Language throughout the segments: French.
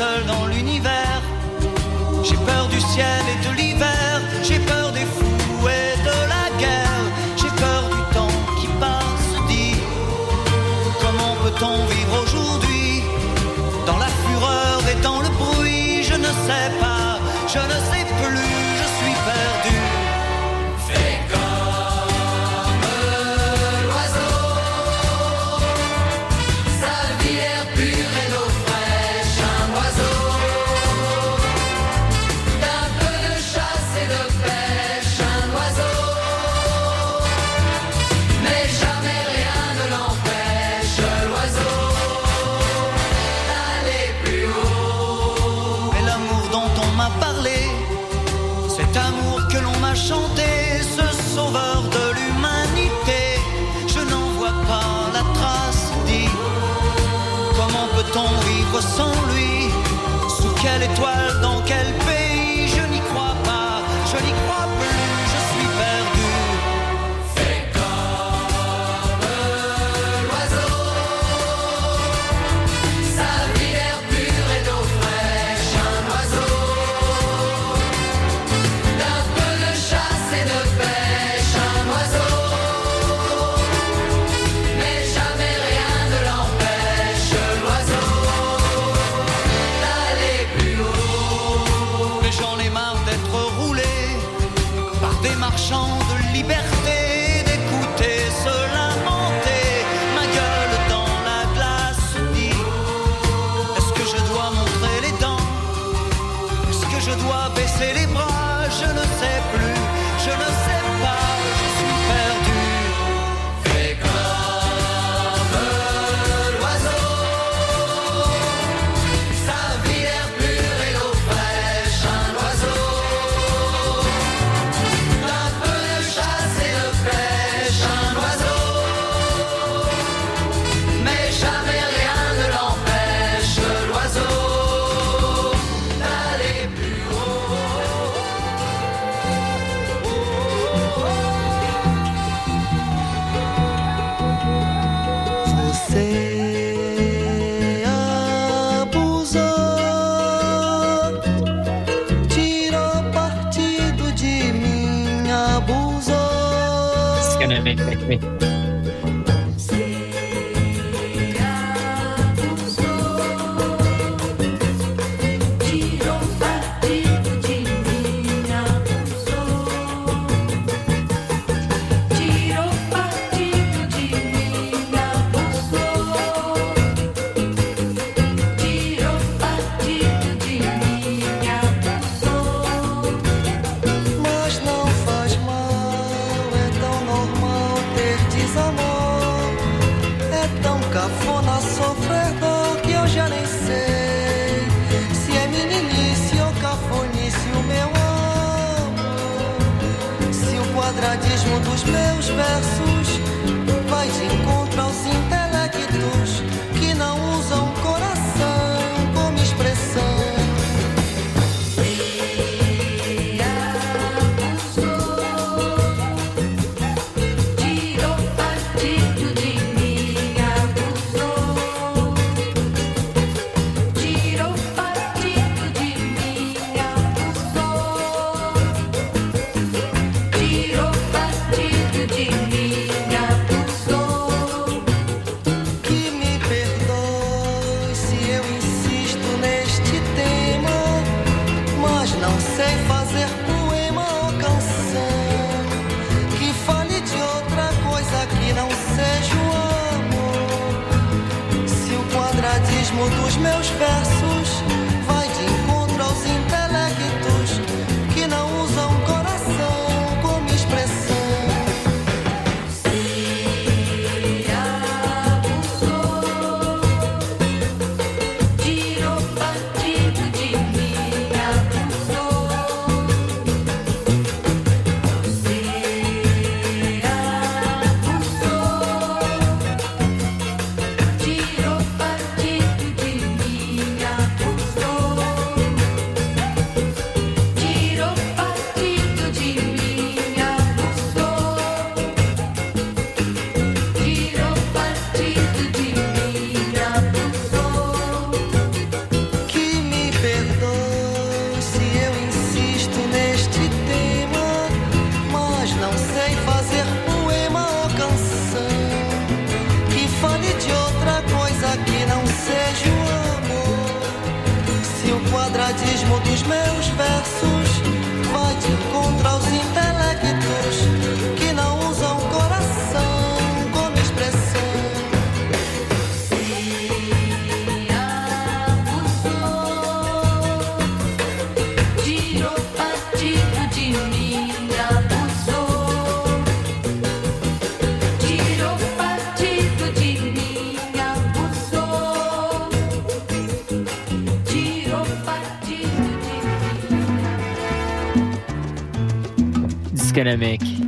seul dans l'univers. Disconomique. Aïe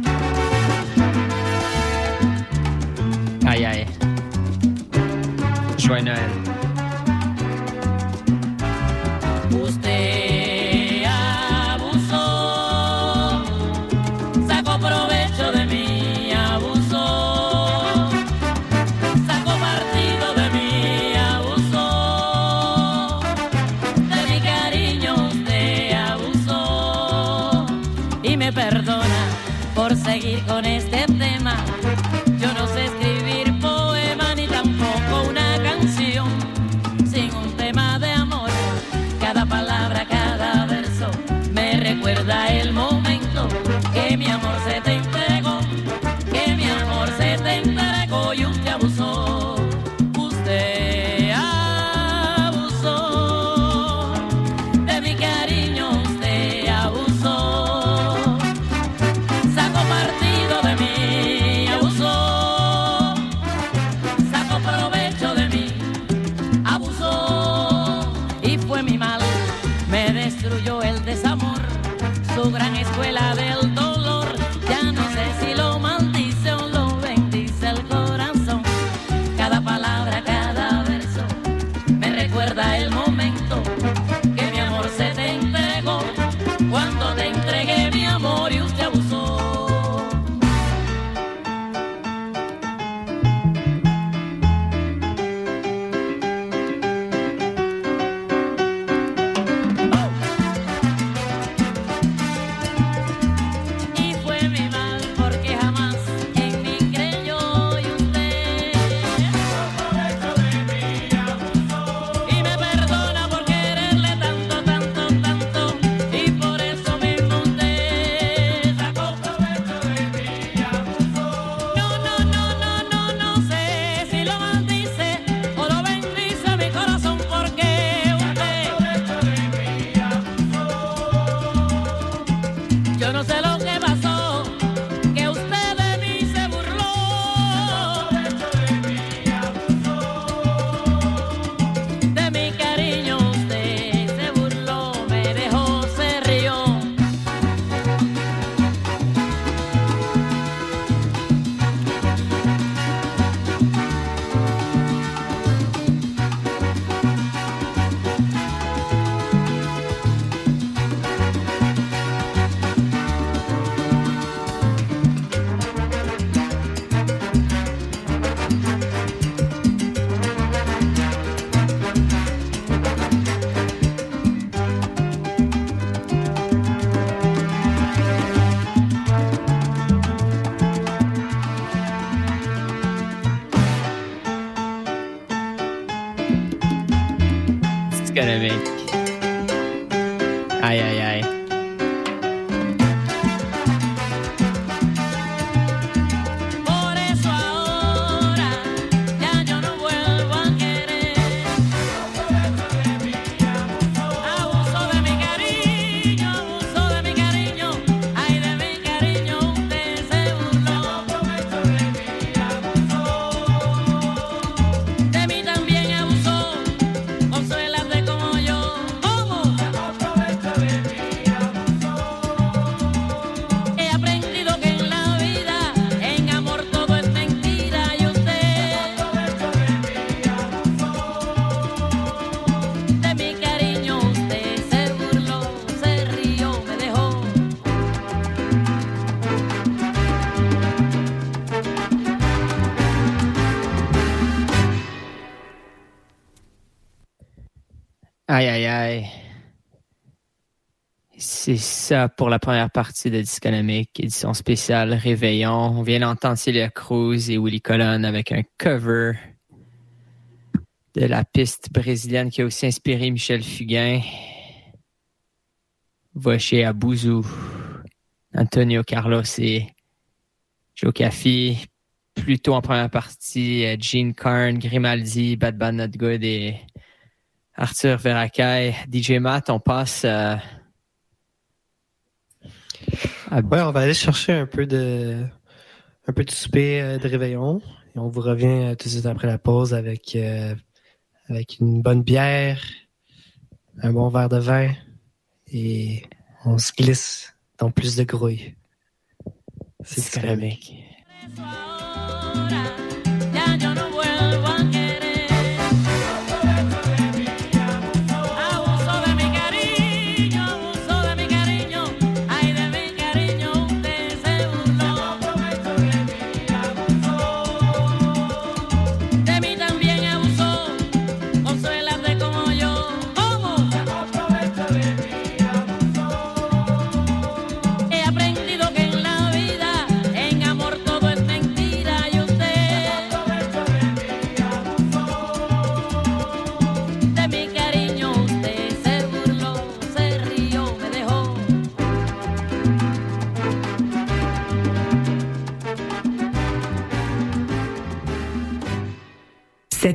C'est ça pour la première partie de Disconomique, édition spéciale Réveillon. On vient d'entendre Celia Cruz et Willy Colon avec un cover de la piste brésilienne qui a aussi inspiré Michel Fugain. Voché Bouzou, Antonio Carlos et Joe Caffi. Plutôt en première partie, Gene Carn, Grimaldi, Bad Bad Not Good et Arthur Veracay, DJ Matt, on passe euh. Ouais, on va aller chercher un peu de un peu de souper euh, de réveillon et on vous revient euh, tout de suite après la pause avec avec une bonne bière, un bon verre de vin et on se glisse dans plus de grouille. C'est dynamique.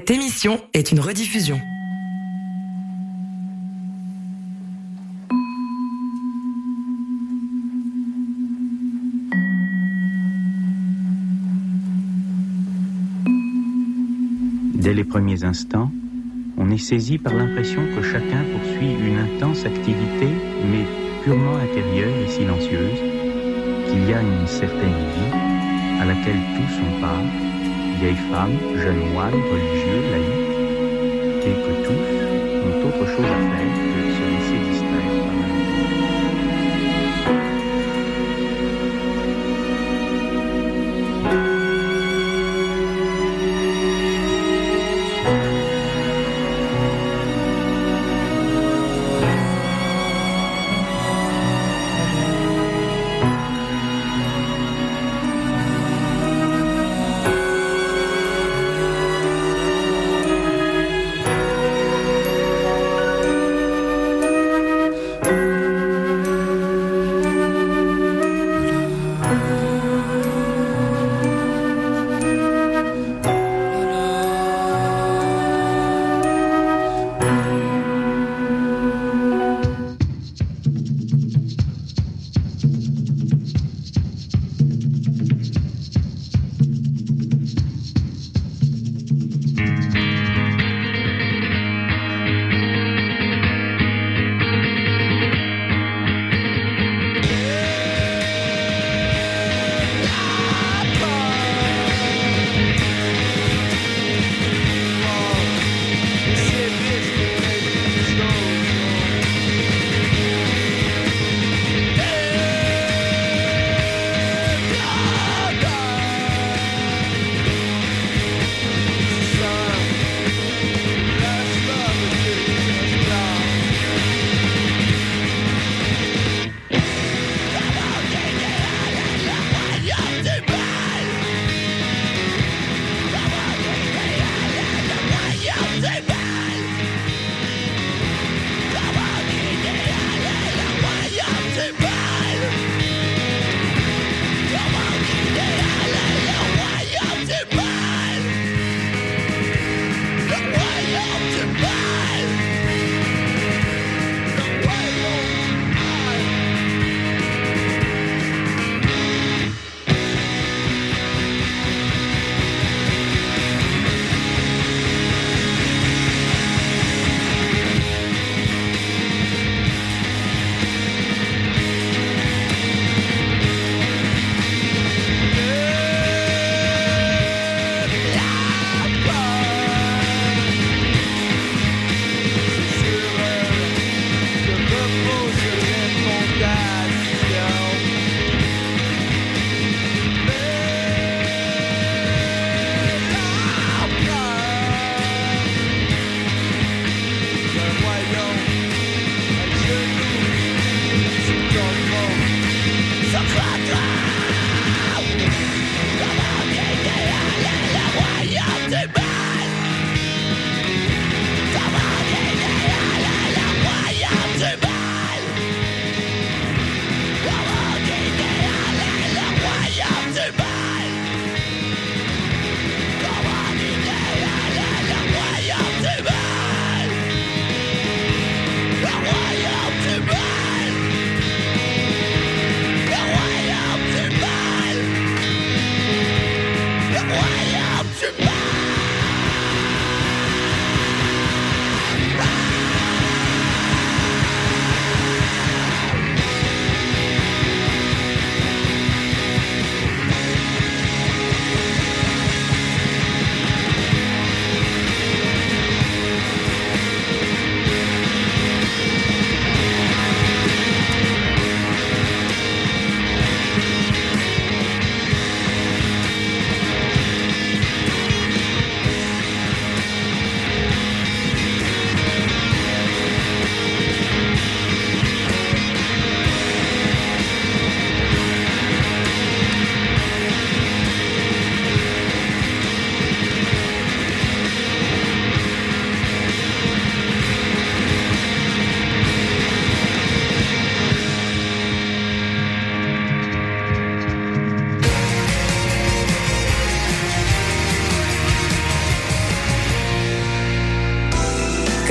Cette émission est une rediffusion. Dès les premiers instants, on est saisi par l'impression que chacun poursuit une intense activité, mais purement intérieure et silencieuse, qu'il y a une certaine vie à laquelle tous ont part vieilles femmes, jeunes moines, religieux, laïcs, et que tous ont autre chose à faire que de se laisser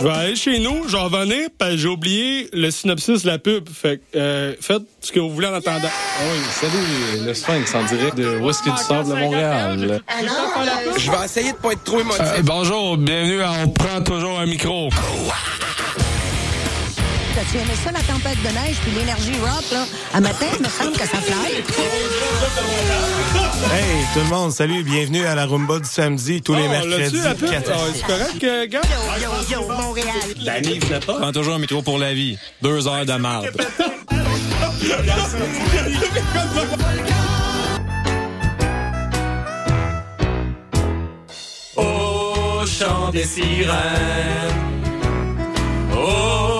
Je vais aller chez nous, j'en venais, parce que j'ai oublié le synopsis de la pub. Fait que, euh, faites ce que vous voulez en attendant. Ah oui, salut, le Sphinx en direct de Whisky du Sable de Montréal? Je vais essayer de pas être trop émotif. Euh, bonjour, bienvenue à On prend toujours un micro. T'as-tu aimé ça, la tempête de neige puis l'énergie rock, là? À matin, il me semble que ça fly. Hey, tout le monde, salut, bienvenue à la Rumba du samedi, tous les Oh, mercredis. Ah, C'est correct, euh, gars? Yo, yo, yo, Montréal. La pas. Prends toujours un micro pour la vie. Deux heures de marde. Au chant des sirènes, au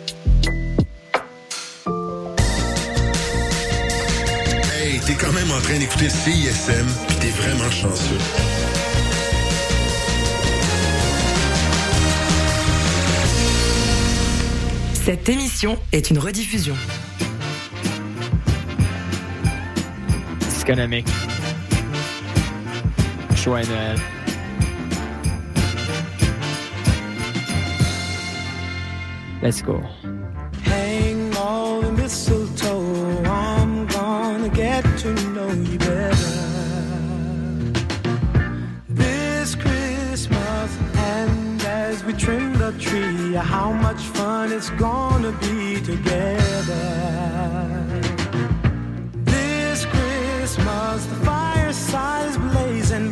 T'es quand même en train d'écouter CISM, pis t'es vraiment chanceux. Cette émission est une rediffusion. Disconomique. Joyeux Noël. Let's go. Hang all the mistletoe. Get to know you better. This Christmas, and as we trim the tree, how much fun it's gonna be together. This Christmas, the fireside is blazing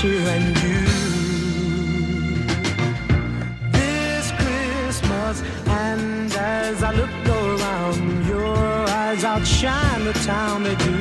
filled and you. This Christmas, and as I look around, your eyes outshine the town they do.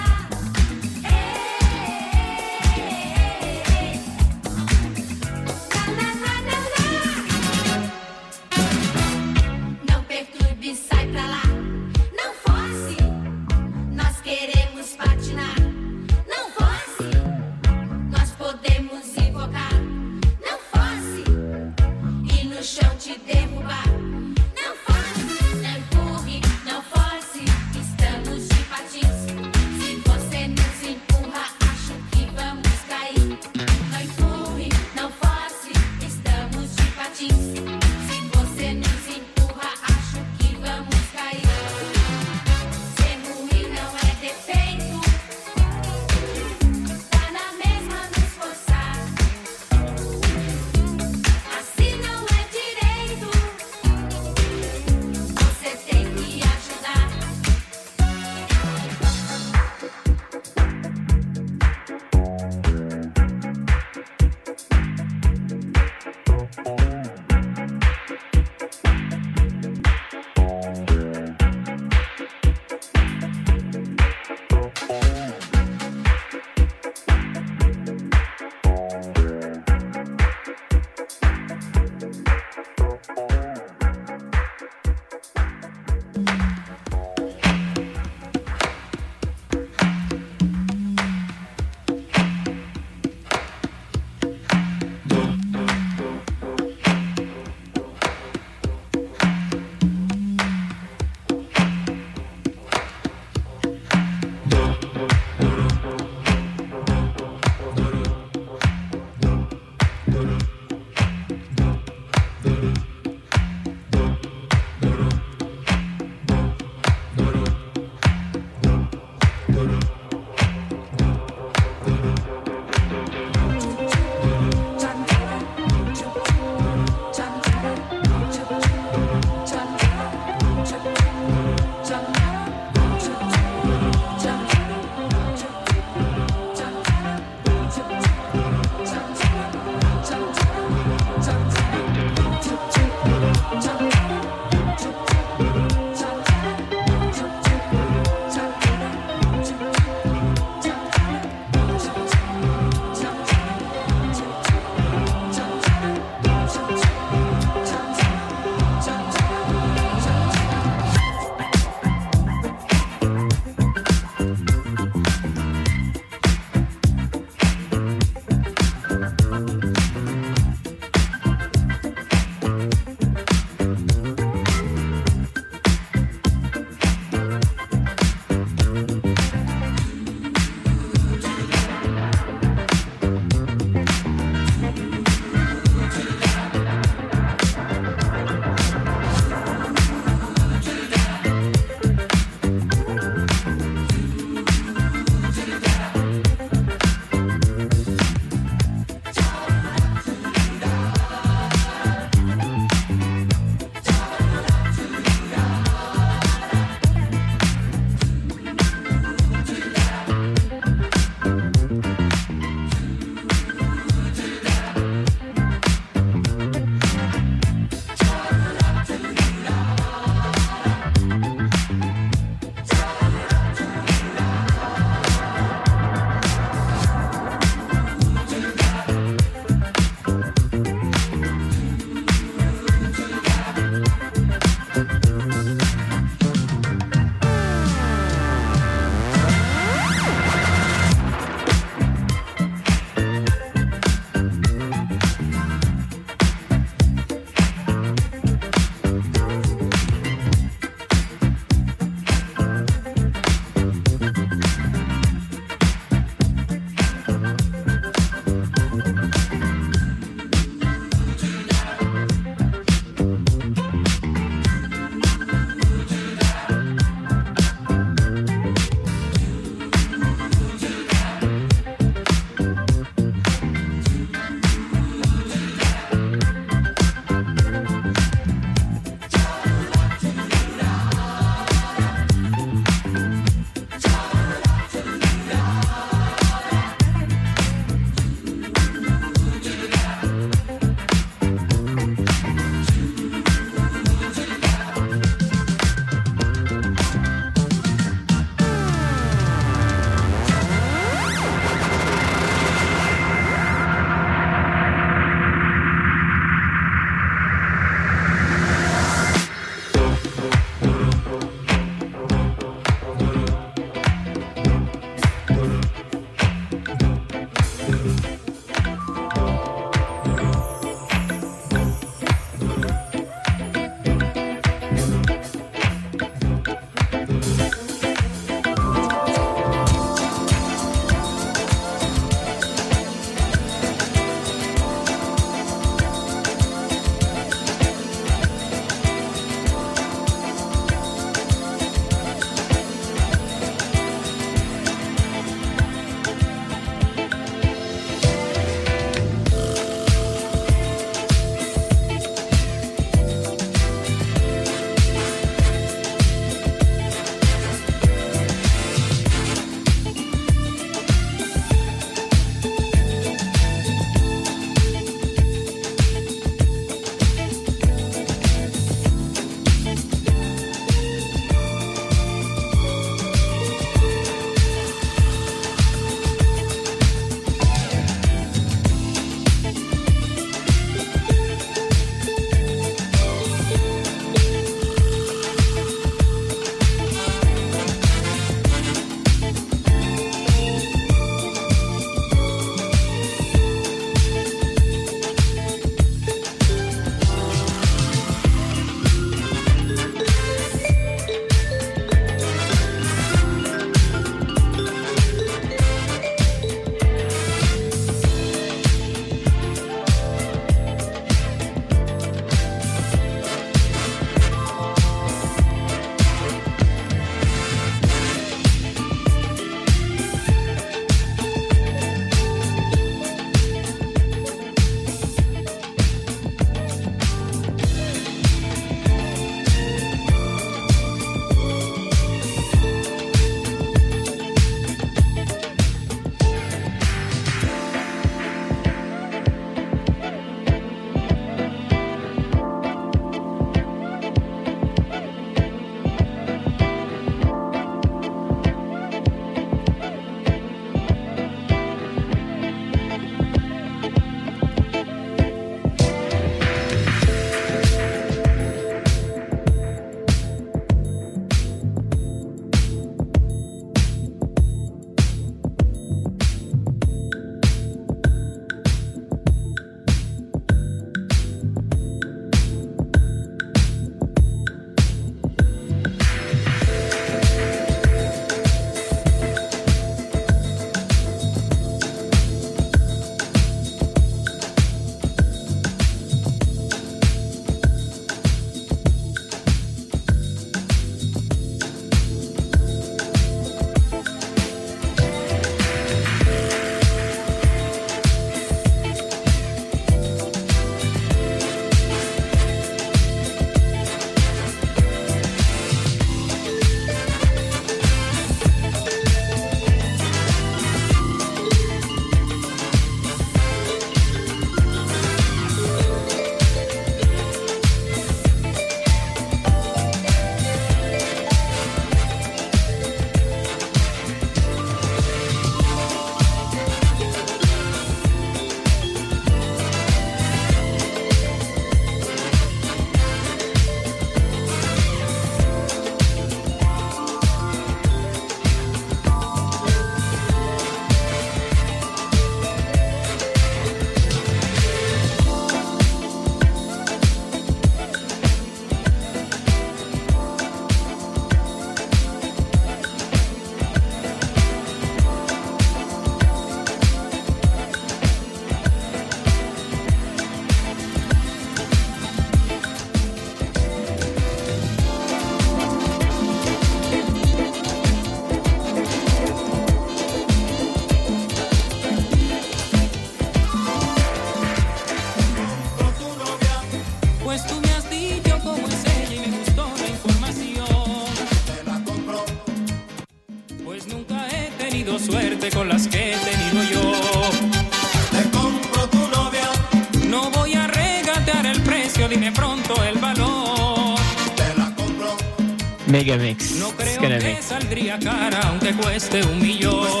alegría cara, aunque cueste un millón.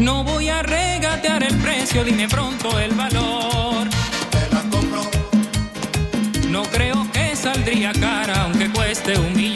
No voy a regatear el precio, dime pronto el valor. Te la compro. No creo que saldría cara, aunque cueste un millón.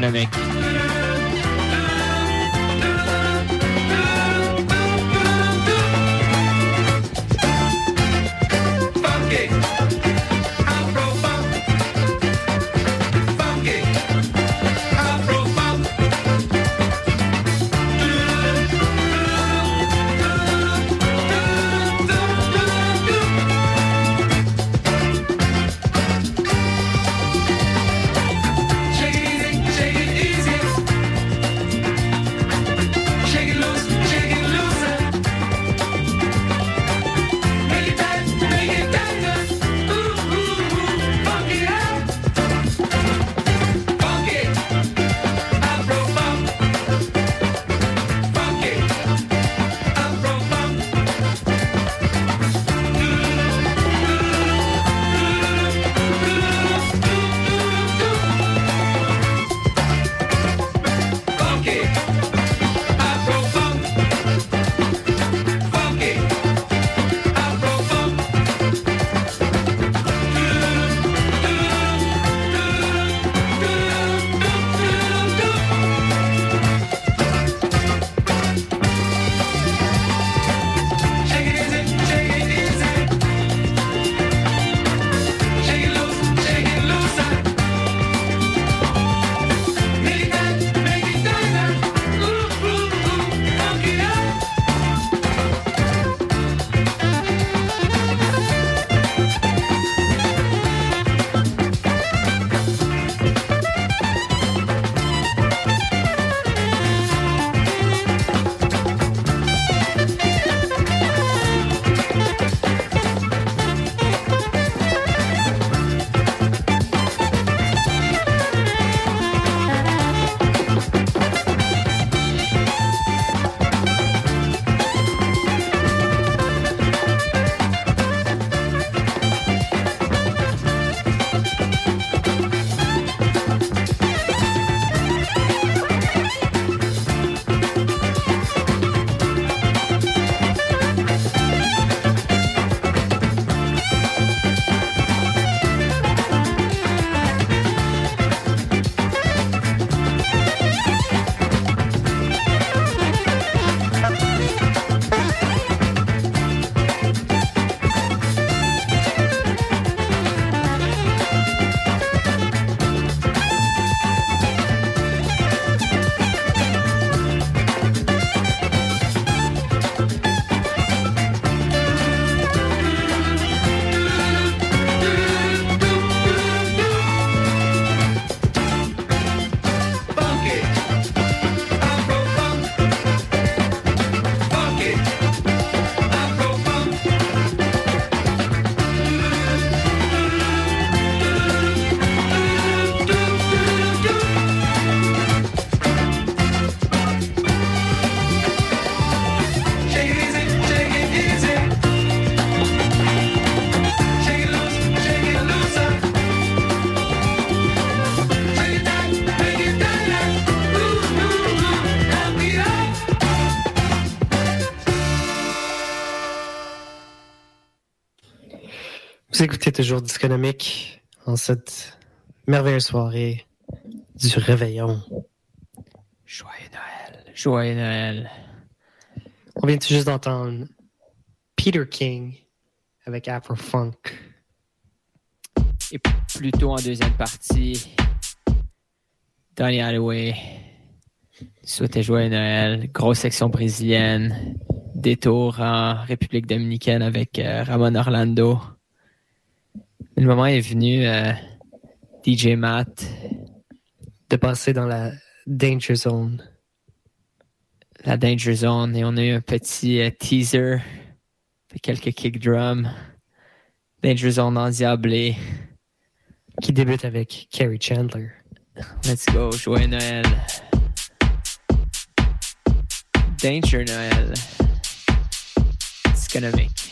going to make. Écoutez toujours Disconomique en cette merveilleuse soirée du réveillon. Joyeux Noël. Joyeux Noël. On vient tout juste d'entendre Peter King avec Afro Funk. Et plutôt en deuxième partie, Donny Hathaway souhaitait joyeux Noël. Grosse section brésilienne. Détour en République dominicaine avec euh, Ramon Orlando. Le moment est venu, euh, DJ Matt, de passer dans la Danger Zone. La Danger Zone. Et on a eu un petit euh, teaser de quelques kick drums. Danger Zone endiablé. Qui débute avec Kerry Chandler. Let's go, joyeux Noël. Danger Noël. It's gonna make.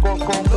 con, con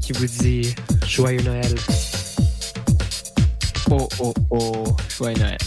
Qui vous dit Joyeux Noël. Oh oh oh, Joyeux Noël.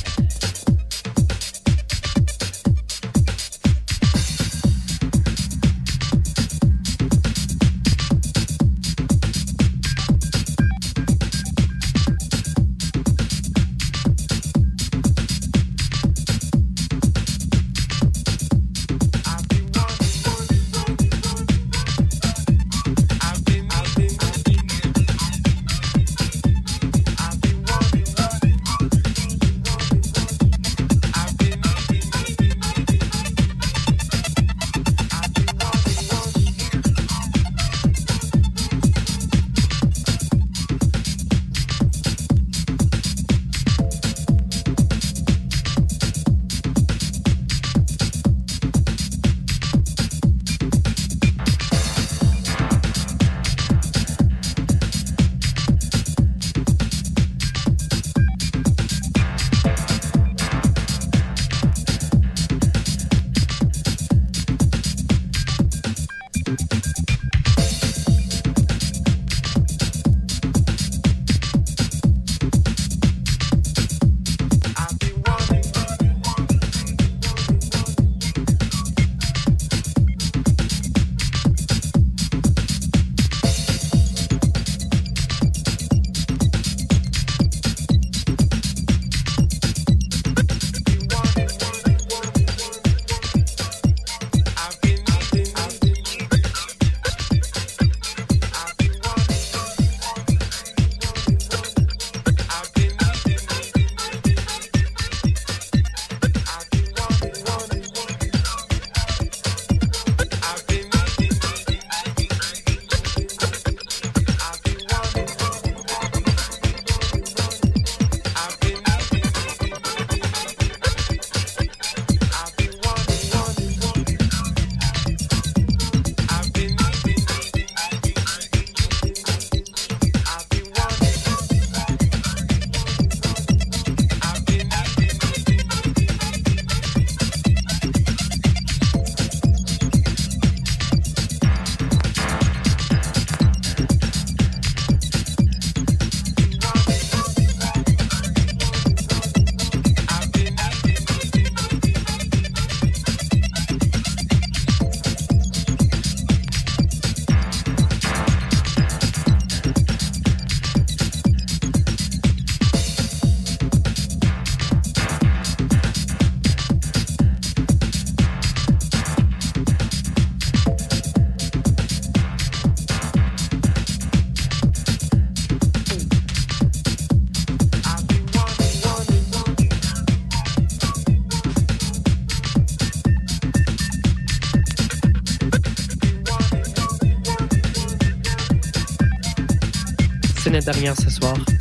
ce soir.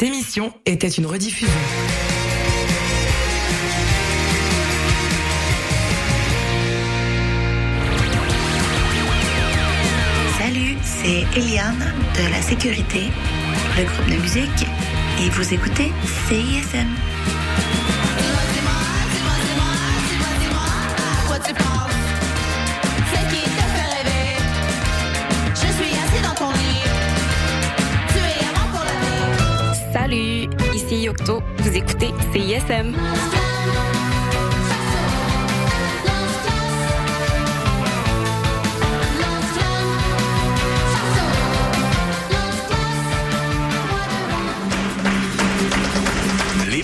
Cette émission était une rediffusion. Salut, c'est Eliane de la sécurité, le groupe de musique, et vous écoutez CISM. CISM.